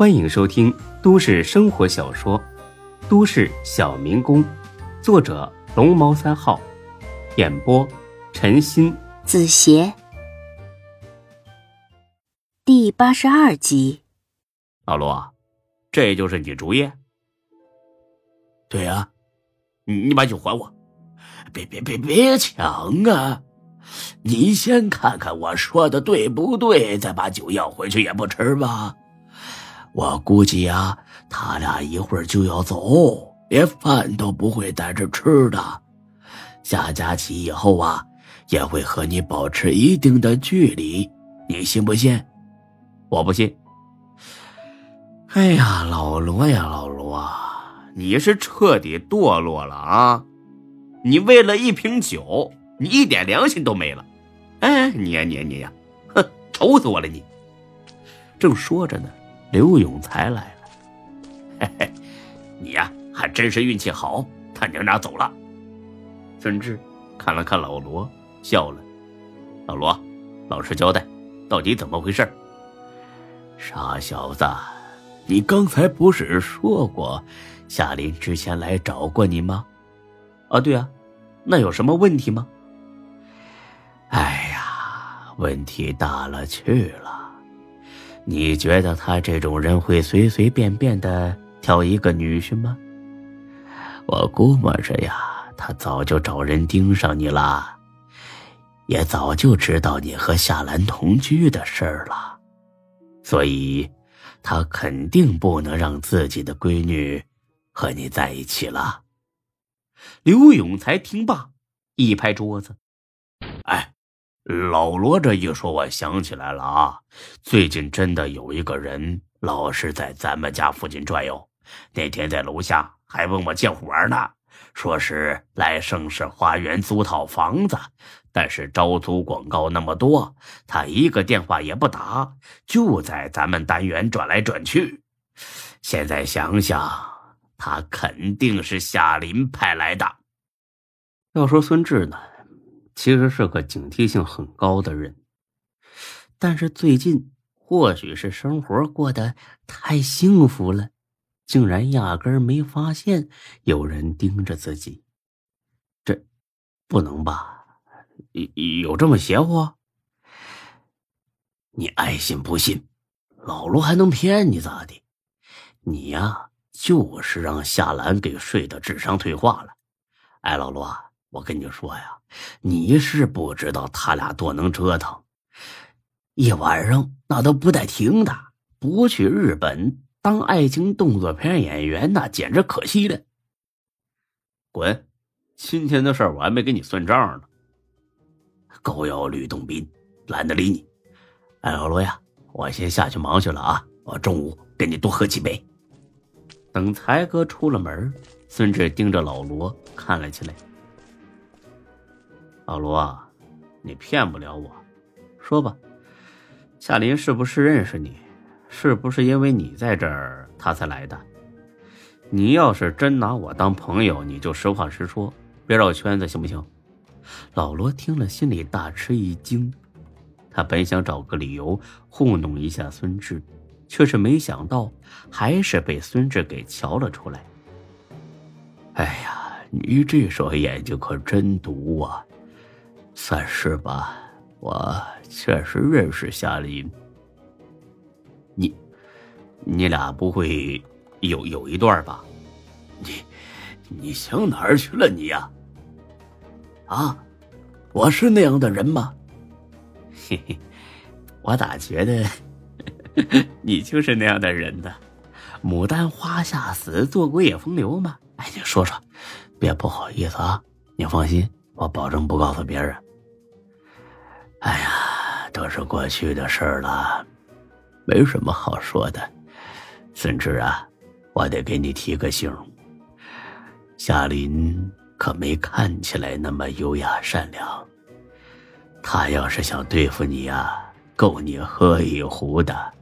欢迎收听都市生活小说《都市小民工》，作者龙猫三号，演播陈鑫、子邪，第八十二集。老罗，这就是你主意？对呀，你你把酒还我！别别别别抢啊！你先看看我说的对不对，再把酒要回去也不迟吧？我估计呀，他俩一会儿就要走，连饭都不会在这吃的。下假期以后啊，也会和你保持一定的距离，你信不信？我不信。哎呀，老罗呀，老罗啊，你是彻底堕落了啊！你为了一瓶酒，你一点良心都没了。哎，你呀，你呀，你呀，哼，愁死我了！你正说着呢。刘永才来了，嘿嘿，你呀还真是运气好，他娘俩走了。孙志看了看老罗，笑了。老罗，老实交代，到底怎么回事？傻小子，你刚才不是说过夏林之前来找过你吗？啊，对啊，那有什么问题吗？哎呀，问题大了去了。你觉得他这种人会随随便便的挑一个女婿吗？我估摸着呀，他早就找人盯上你了，也早就知道你和夏兰同居的事儿了，所以，他肯定不能让自己的闺女和你在一起了。刘永才听罢，一拍桌子：“！”老罗这一说，我想起来了啊！最近真的有一个人老是在咱们家附近转悠，那天在楼下还问我借活呢，说是来盛世花园租套房子，但是招租广告那么多，他一个电话也不打，就在咱们单元转来转去。现在想想，他肯定是夏林派来的。要说孙志呢？其实是个警惕性很高的人，但是最近或许是生活过得太幸福了，竟然压根没发现有人盯着自己。这不能吧？有有这么邪乎？你爱信不信，老罗还能骗你咋的？你呀，就是让夏兰给睡的智商退化了。哎，老罗。啊我跟你说呀，你是不知道他俩多能折腾，一晚上那都不带停的。不去日本当爱情动作片演员，那简直可惜了。滚！今天的事我还没给你算账呢。狗咬吕洞宾，懒得理你。哎，老罗呀，我先下去忙去了啊。我中午跟你多喝几杯。等才哥出了门，孙志盯着老罗看了起来。老罗，你骗不了我，说吧，夏林是不是认识你？是不是因为你在这儿他才来的？你要是真拿我当朋友，你就实话实说，别绕圈子，行不行？老罗听了，心里大吃一惊。他本想找个理由糊弄一下孙志，却是没想到，还是被孙志给瞧了出来。哎呀，你这双眼睛可真毒啊！算是吧，我确实认识夏林。你，你俩不会有有一段吧？你，你想哪儿去了你呀？啊，我是那样的人吗？嘿嘿，我咋觉得 你就是那样的人呢？牡丹花下死，做鬼也风流嘛。哎，你说说，别不好意思啊。你放心，我保证不告诉别人。哎呀，都是过去的事儿了，没什么好说的。孙志啊，我得给你提个醒，夏林可没看起来那么优雅善良。他要是想对付你呀，够你喝一壶的。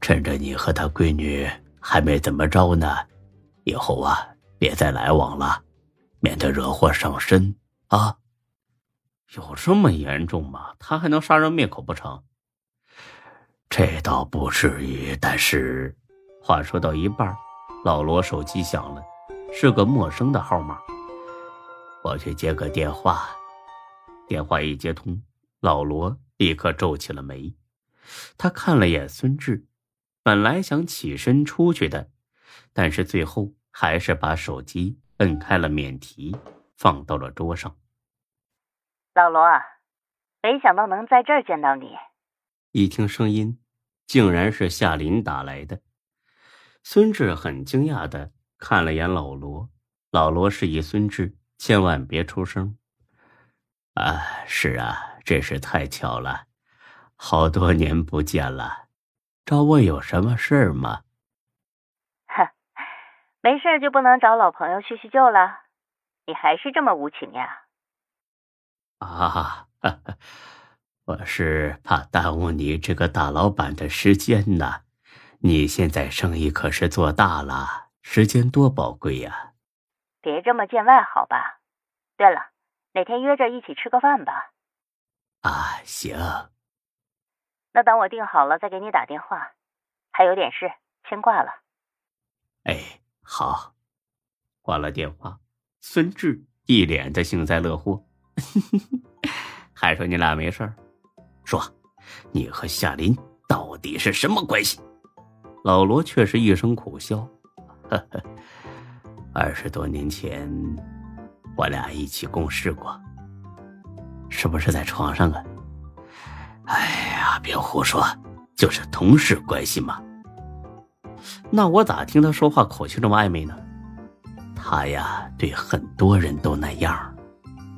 趁着你和他闺女还没怎么着呢，以后啊，别再来往了，免得惹祸上身啊。有这么严重吗？他还能杀人灭口不成？这倒不至于，但是话说到一半，老罗手机响了，是个陌生的号码。我去接个电话。电话一接通，老罗立刻皱起了眉。他看了眼孙志，本来想起身出去的，但是最后还是把手机摁开了免提，放到了桌上。老罗，没想到能在这儿见到你。一听声音，竟然是夏林打来的。孙志很惊讶的看了眼老罗，老罗示意孙志千万别出声。啊，是啊，真是太巧了，好多年不见了，找我有什么事儿吗？哼，没事就不能找老朋友叙叙旧了？你还是这么无情呀？啊，我是怕耽误你这个大老板的时间呢。你现在生意可是做大了，时间多宝贵呀。别这么见外好吧？对了，哪天约着一起吃个饭吧？啊，行。那等我定好了再给你打电话。还有点事，先挂了。哎，好。挂了电话，孙志一脸的幸灾乐祸。还说你俩没事儿？说，你和夏林到底是什么关系？老罗却是一声苦笑：“呵呵，二十多年前，我俩一起共事过，是不是在床上啊？”哎呀，别胡说，就是同事关系嘛。那我咋听他说话口气这么暧昧呢？他呀，对很多人都那样。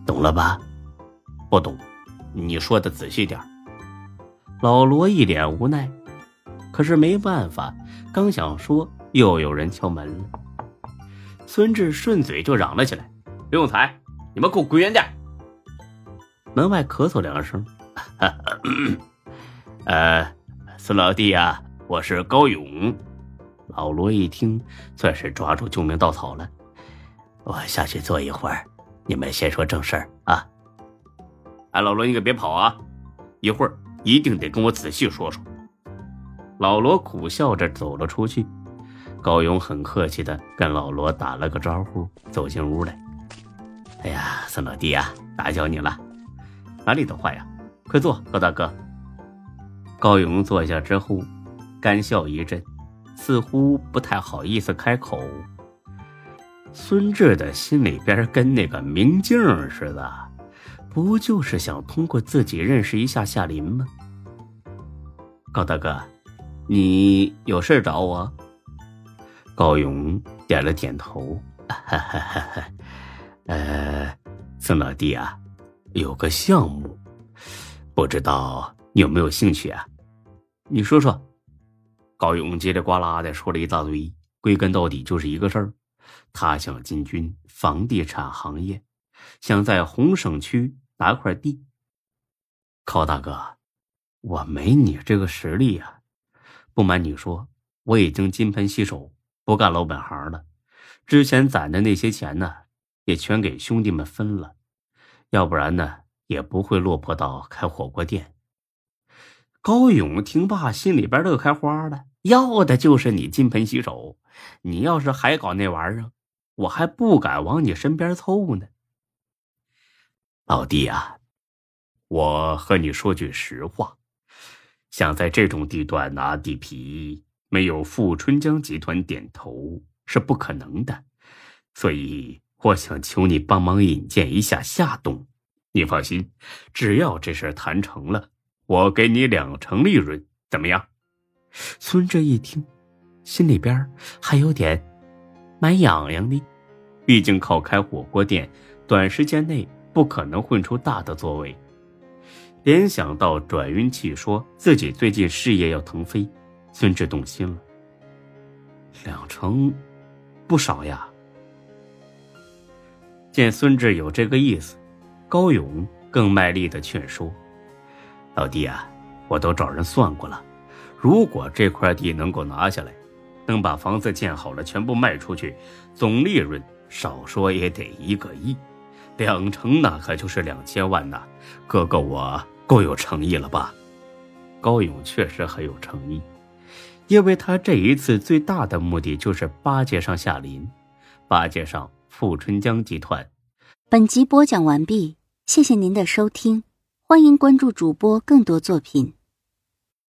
懂了吧？不懂，你说的仔细点老罗一脸无奈，可是没办法，刚想说，又有人敲门了。孙志顺嘴就嚷了起来：“刘永才，你们给我滚远点！”门外咳嗽两声：“ 呃，孙老弟啊，我是高勇。”老罗一听，算是抓住救命稻草了：“我下去坐一会儿。”你们先说正事儿啊！哎，老罗，你可别跑啊！一会儿一定得跟我仔细说说。老罗苦笑着走了出去。高勇很客气的跟老罗打了个招呼，走进屋来。哎呀，孙老弟啊，打搅你了。哪里的话呀？快坐，高大哥。高勇坐下之后，干笑一阵，似乎不太好意思开口。孙志的心里边跟那个明镜似的，不就是想通过自己认识一下夏林吗？高大哥，你有事找我？高勇点了点头。哈哈哈呃，孙老弟啊，有个项目，不知道你有没有兴趣啊？你说说。高勇叽里呱啦的说了一大堆，归根到底就是一个事儿。他想进军房地产行业，想在红省区拿块地。高大哥，我没你这个实力呀！不瞒你说，我已经金盆洗手，不干老本行了。之前攒的那些钱呢，也全给兄弟们分了，要不然呢，也不会落魄到开火锅店。高勇听罢，心里边乐开花了，要的就是你金盆洗手。你要是还搞那玩意儿，我还不敢往你身边凑呢。老弟啊，我和你说句实话，想在这种地段拿地皮，没有富春江集团点头是不可能的。所以我想求你帮忙引荐一下夏董。你放心，只要这事谈成了，我给你两成利润，怎么样？孙志一听。心里边还有点蛮痒痒的，毕竟靠开火锅店，短时间内不可能混出大的作为。联想到转运器说自己最近事业要腾飞，孙志动心了。两成，不少呀。见孙志有这个意思，高勇更卖力的劝说：“老弟啊，我都找人算过了，如果这块地能够拿下来。”能把房子建好了，全部卖出去，总利润少说也得一个亿，两成那可就是两千万呐！哥哥，我够有诚意了吧？高勇确实很有诚意，因为他这一次最大的目的就是巴结上夏林，巴结上富春江集团。本集播讲完毕，谢谢您的收听，欢迎关注主播更多作品。